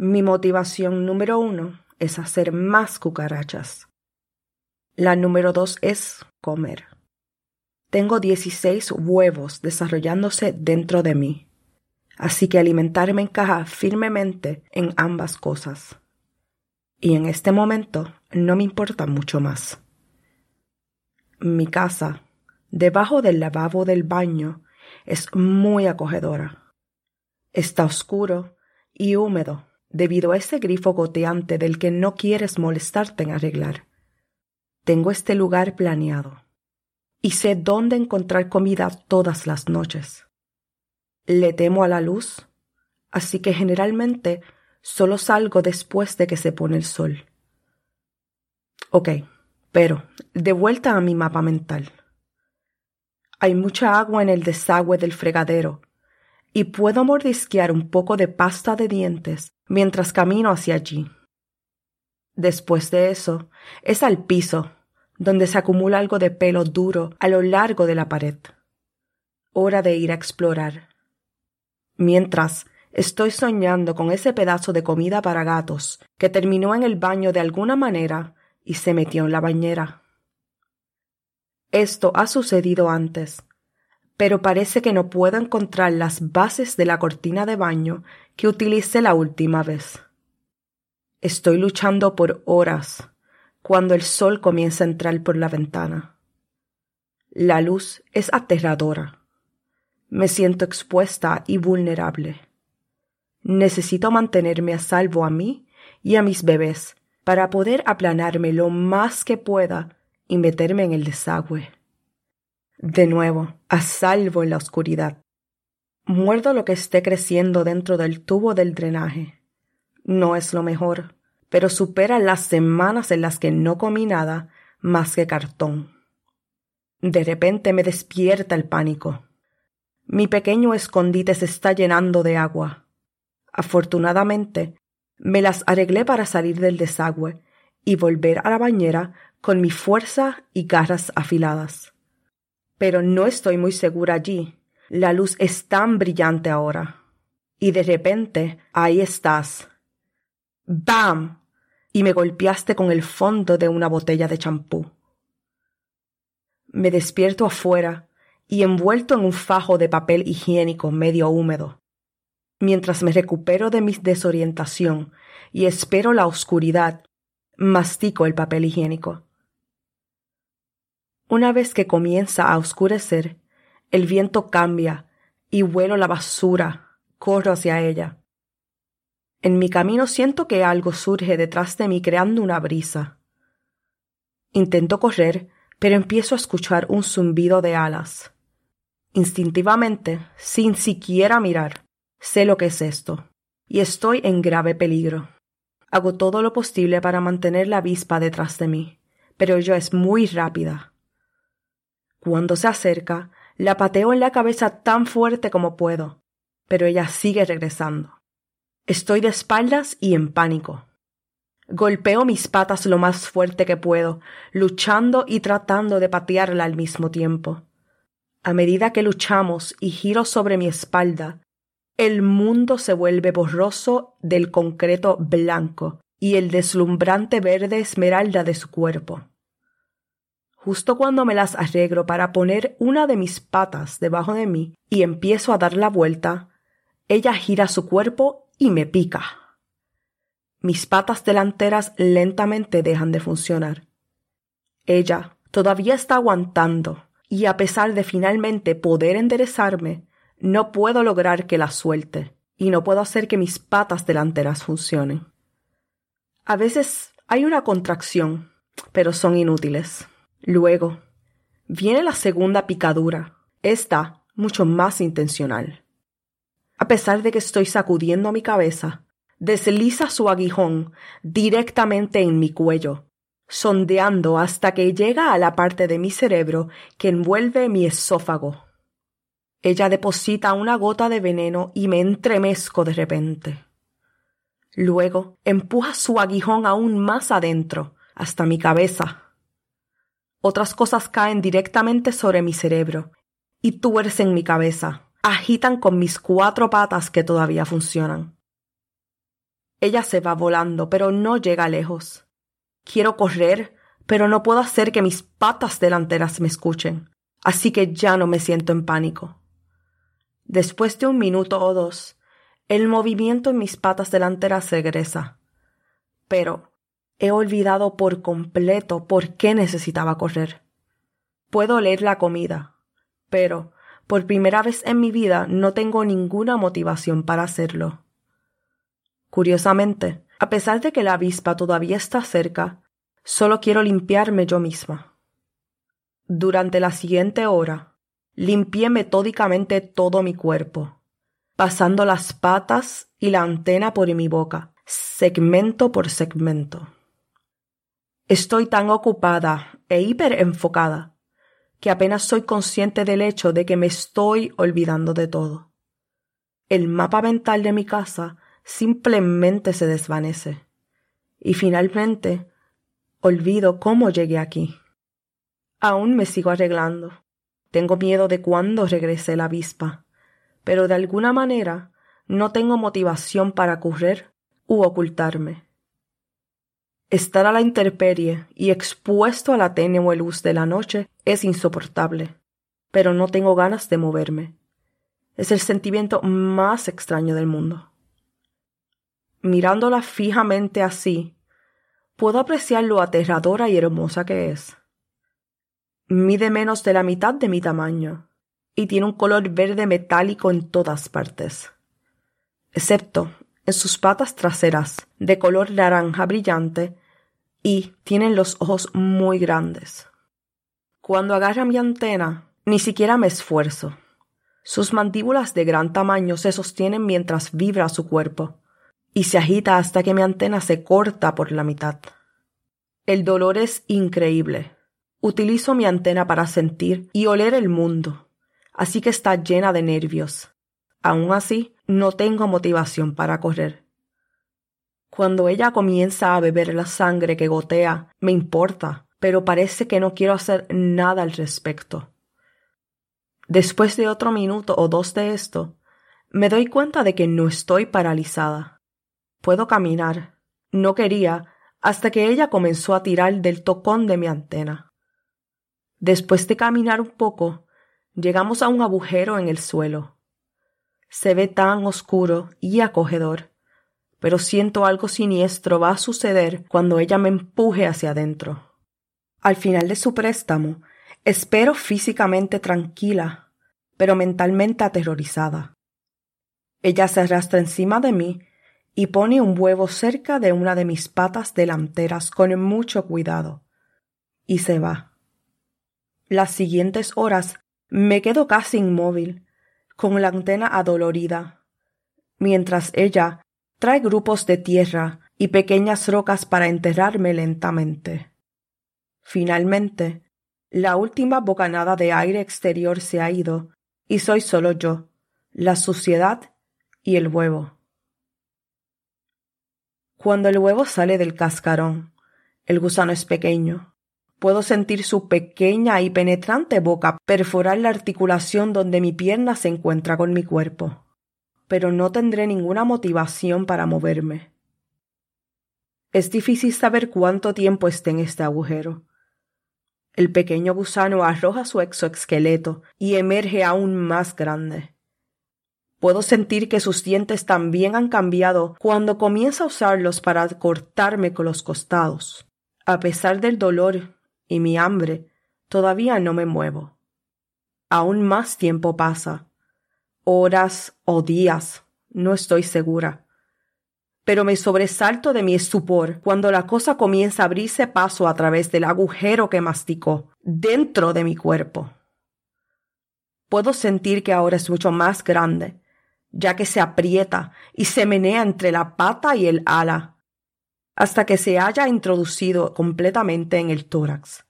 mi motivación número uno es hacer más cucarachas. La número dos es comer. Tengo 16 huevos desarrollándose dentro de mí, así que alimentarme encaja firmemente en ambas cosas. Y en este momento no me importa mucho más. Mi casa, debajo del lavabo del baño, es muy acogedora. Está oscuro y húmedo debido a ese grifo goteante del que no quieres molestarte en arreglar. Tengo este lugar planeado y sé dónde encontrar comida todas las noches. Le temo a la luz, así que generalmente solo salgo después de que se pone el sol. Ok, pero de vuelta a mi mapa mental. Hay mucha agua en el desagüe del fregadero y puedo mordisquear un poco de pasta de dientes mientras camino hacia allí. Después de eso, es al piso, donde se acumula algo de pelo duro a lo largo de la pared. Hora de ir a explorar. Mientras, estoy soñando con ese pedazo de comida para gatos que terminó en el baño de alguna manera y se metió en la bañera. Esto ha sucedido antes, pero parece que no puedo encontrar las bases de la cortina de baño que utilicé la última vez. Estoy luchando por horas cuando el sol comienza a entrar por la ventana. La luz es aterradora. Me siento expuesta y vulnerable. Necesito mantenerme a salvo a mí y a mis bebés para poder aplanarme lo más que pueda y meterme en el desagüe. De nuevo, a salvo en la oscuridad. Muerdo lo que esté creciendo dentro del tubo del drenaje. No es lo mejor, pero supera las semanas en las que no comí nada más que cartón. De repente me despierta el pánico. Mi pequeño escondite se está llenando de agua. Afortunadamente, me las arreglé para salir del desagüe y volver a la bañera con mi fuerza y garras afiladas pero no estoy muy segura allí. La luz es tan brillante ahora. Y de repente, ahí estás. ¡Bam! Y me golpeaste con el fondo de una botella de champú. Me despierto afuera y envuelto en un fajo de papel higiénico medio húmedo. Mientras me recupero de mi desorientación y espero la oscuridad, mastico el papel higiénico. Una vez que comienza a oscurecer, el viento cambia y vuelo la basura, corro hacia ella. En mi camino siento que algo surge detrás de mí creando una brisa. Intento correr, pero empiezo a escuchar un zumbido de alas. Instintivamente, sin siquiera mirar, sé lo que es esto, y estoy en grave peligro. Hago todo lo posible para mantener la avispa detrás de mí, pero ella es muy rápida cuando se acerca, la pateo en la cabeza tan fuerte como puedo, pero ella sigue regresando. Estoy de espaldas y en pánico. Golpeo mis patas lo más fuerte que puedo, luchando y tratando de patearla al mismo tiempo. A medida que luchamos y giro sobre mi espalda, el mundo se vuelve borroso del concreto blanco y el deslumbrante verde esmeralda de su cuerpo. Justo cuando me las arreglo para poner una de mis patas debajo de mí y empiezo a dar la vuelta, ella gira su cuerpo y me pica. Mis patas delanteras lentamente dejan de funcionar. Ella todavía está aguantando y a pesar de finalmente poder enderezarme, no puedo lograr que la suelte y no puedo hacer que mis patas delanteras funcionen. A veces hay una contracción, pero son inútiles. Luego, viene la segunda picadura, esta mucho más intencional. A pesar de que estoy sacudiendo mi cabeza, desliza su aguijón directamente en mi cuello, sondeando hasta que llega a la parte de mi cerebro que envuelve mi esófago. Ella deposita una gota de veneno y me entremezco de repente. Luego empuja su aguijón aún más adentro, hasta mi cabeza, otras cosas caen directamente sobre mi cerebro y tuercen mi cabeza, agitan con mis cuatro patas que todavía funcionan. Ella se va volando, pero no llega lejos. Quiero correr, pero no puedo hacer que mis patas delanteras me escuchen, así que ya no me siento en pánico. Después de un minuto o dos, el movimiento en mis patas delanteras regresa. Pero He olvidado por completo por qué necesitaba correr. Puedo oler la comida, pero por primera vez en mi vida no tengo ninguna motivación para hacerlo. Curiosamente, a pesar de que la avispa todavía está cerca, solo quiero limpiarme yo misma. Durante la siguiente hora, limpié metódicamente todo mi cuerpo, pasando las patas y la antena por mi boca, segmento por segmento. Estoy tan ocupada e hiperenfocada que apenas soy consciente del hecho de que me estoy olvidando de todo. El mapa mental de mi casa simplemente se desvanece y finalmente olvido cómo llegué aquí. Aún me sigo arreglando. Tengo miedo de cuándo regrese la avispa, pero de alguna manera no tengo motivación para correr u ocultarme. Estar a la intemperie y expuesto a la tenue luz de la noche es insoportable, pero no tengo ganas de moverme. Es el sentimiento más extraño del mundo. Mirándola fijamente así, puedo apreciar lo aterradora y hermosa que es. Mide menos de la mitad de mi tamaño y tiene un color verde metálico en todas partes, excepto en sus patas traseras, de color naranja brillante, y tienen los ojos muy grandes. Cuando agarra mi antena, ni siquiera me esfuerzo. Sus mandíbulas de gran tamaño se sostienen mientras vibra su cuerpo, y se agita hasta que mi antena se corta por la mitad. El dolor es increíble. Utilizo mi antena para sentir y oler el mundo, así que está llena de nervios. Aún así, no tengo motivación para correr. Cuando ella comienza a beber la sangre que gotea, me importa, pero parece que no quiero hacer nada al respecto. Después de otro minuto o dos de esto, me doy cuenta de que no estoy paralizada. Puedo caminar. No quería hasta que ella comenzó a tirar del tocón de mi antena. Después de caminar un poco, llegamos a un agujero en el suelo. Se ve tan oscuro y acogedor pero siento algo siniestro va a suceder cuando ella me empuje hacia adentro. Al final de su préstamo, espero físicamente tranquila, pero mentalmente aterrorizada. Ella se arrastra encima de mí y pone un huevo cerca de una de mis patas delanteras con mucho cuidado, y se va. Las siguientes horas me quedo casi inmóvil, con la antena adolorida, mientras ella Trae grupos de tierra y pequeñas rocas para enterrarme lentamente. Finalmente, la última bocanada de aire exterior se ha ido y soy solo yo, la suciedad y el huevo. Cuando el huevo sale del cascarón, el gusano es pequeño. Puedo sentir su pequeña y penetrante boca perforar la articulación donde mi pierna se encuentra con mi cuerpo pero no tendré ninguna motivación para moverme. Es difícil saber cuánto tiempo esté en este agujero. El pequeño gusano arroja su exoesqueleto y emerge aún más grande. Puedo sentir que sus dientes también han cambiado cuando comienza a usarlos para cortarme con los costados. A pesar del dolor y mi hambre, todavía no me muevo. Aún más tiempo pasa. Horas o días, no estoy segura. Pero me sobresalto de mi estupor cuando la cosa comienza a abrirse paso a través del agujero que masticó dentro de mi cuerpo. Puedo sentir que ahora es mucho más grande ya que se aprieta y se menea entre la pata y el ala, hasta que se haya introducido completamente en el tórax.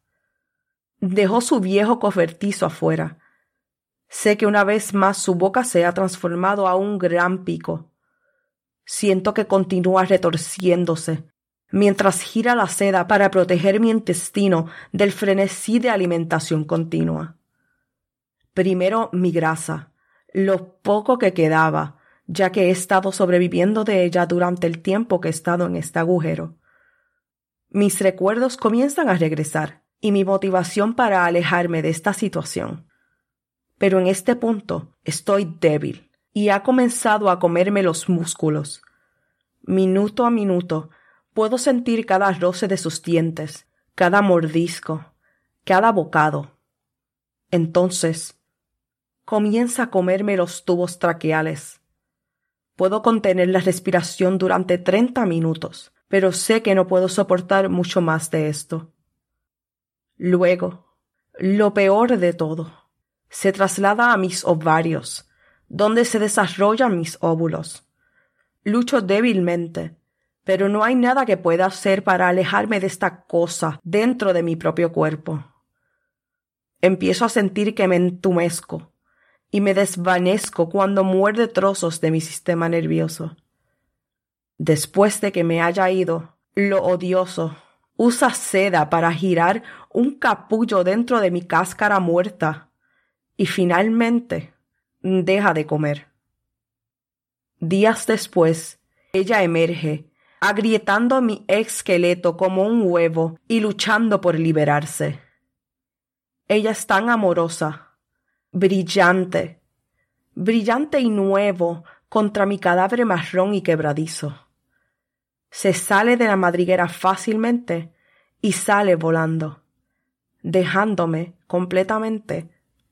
Dejó su viejo cobertizo afuera. Sé que una vez más su boca se ha transformado a un gran pico. Siento que continúa retorciéndose, mientras gira la seda para proteger mi intestino del frenesí de alimentación continua. Primero mi grasa, lo poco que quedaba, ya que he estado sobreviviendo de ella durante el tiempo que he estado en este agujero. Mis recuerdos comienzan a regresar y mi motivación para alejarme de esta situación. Pero en este punto estoy débil y ha comenzado a comerme los músculos. Minuto a minuto puedo sentir cada roce de sus dientes, cada mordisco, cada bocado. Entonces comienza a comerme los tubos traqueales. Puedo contener la respiración durante treinta minutos, pero sé que no puedo soportar mucho más de esto. Luego, lo peor de todo, se traslada a mis ovarios, donde se desarrollan mis óvulos. Lucho débilmente, pero no hay nada que pueda hacer para alejarme de esta cosa dentro de mi propio cuerpo. Empiezo a sentir que me entumezco, y me desvanezco cuando muerde trozos de mi sistema nervioso. Después de que me haya ido, lo odioso usa seda para girar un capullo dentro de mi cáscara muerta y finalmente deja de comer. Días después, ella emerge, agrietando mi esqueleto como un huevo y luchando por liberarse. Ella es tan amorosa, brillante, brillante y nuevo contra mi cadáver marrón y quebradizo. Se sale de la madriguera fácilmente y sale volando, dejándome completamente